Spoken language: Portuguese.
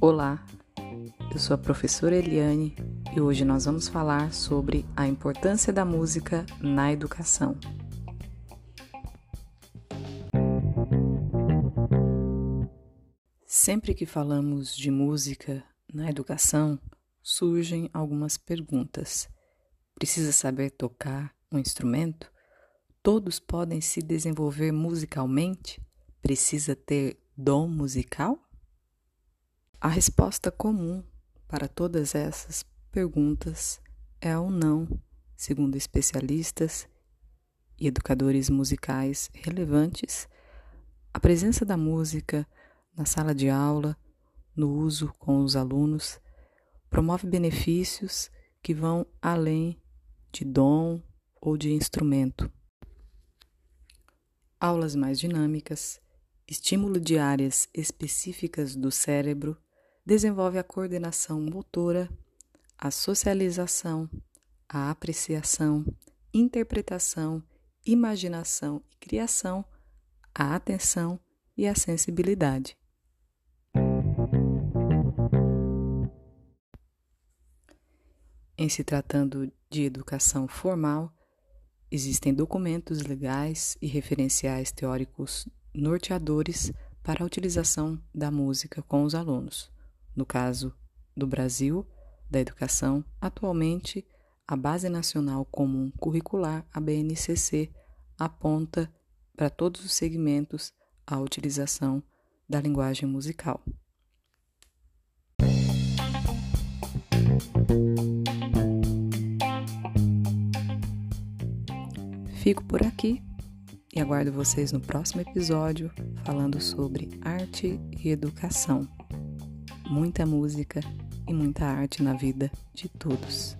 Olá, eu sou a professora Eliane e hoje nós vamos falar sobre a importância da música na educação. Sempre que falamos de música na educação, surgem algumas perguntas. Precisa saber tocar um instrumento? Todos podem se desenvolver musicalmente? Precisa ter dom musical? A resposta comum para todas essas perguntas é o não, segundo especialistas e educadores musicais relevantes. A presença da música na sala de aula, no uso com os alunos, promove benefícios que vão além de dom ou de instrumento. Aulas mais dinâmicas, estímulo de áreas específicas do cérebro, desenvolve a coordenação motora, a socialização, a apreciação, interpretação, imaginação e criação, a atenção e a sensibilidade. Em se tratando de educação formal, existem documentos legais e referenciais teóricos norteadores para a utilização da música com os alunos. No caso do Brasil, da educação, atualmente a Base Nacional Comum Curricular, a BNCC, aponta para todos os segmentos a utilização da linguagem musical. Fico por aqui e aguardo vocês no próximo episódio falando sobre arte e educação. Muita música e muita arte na vida de todos.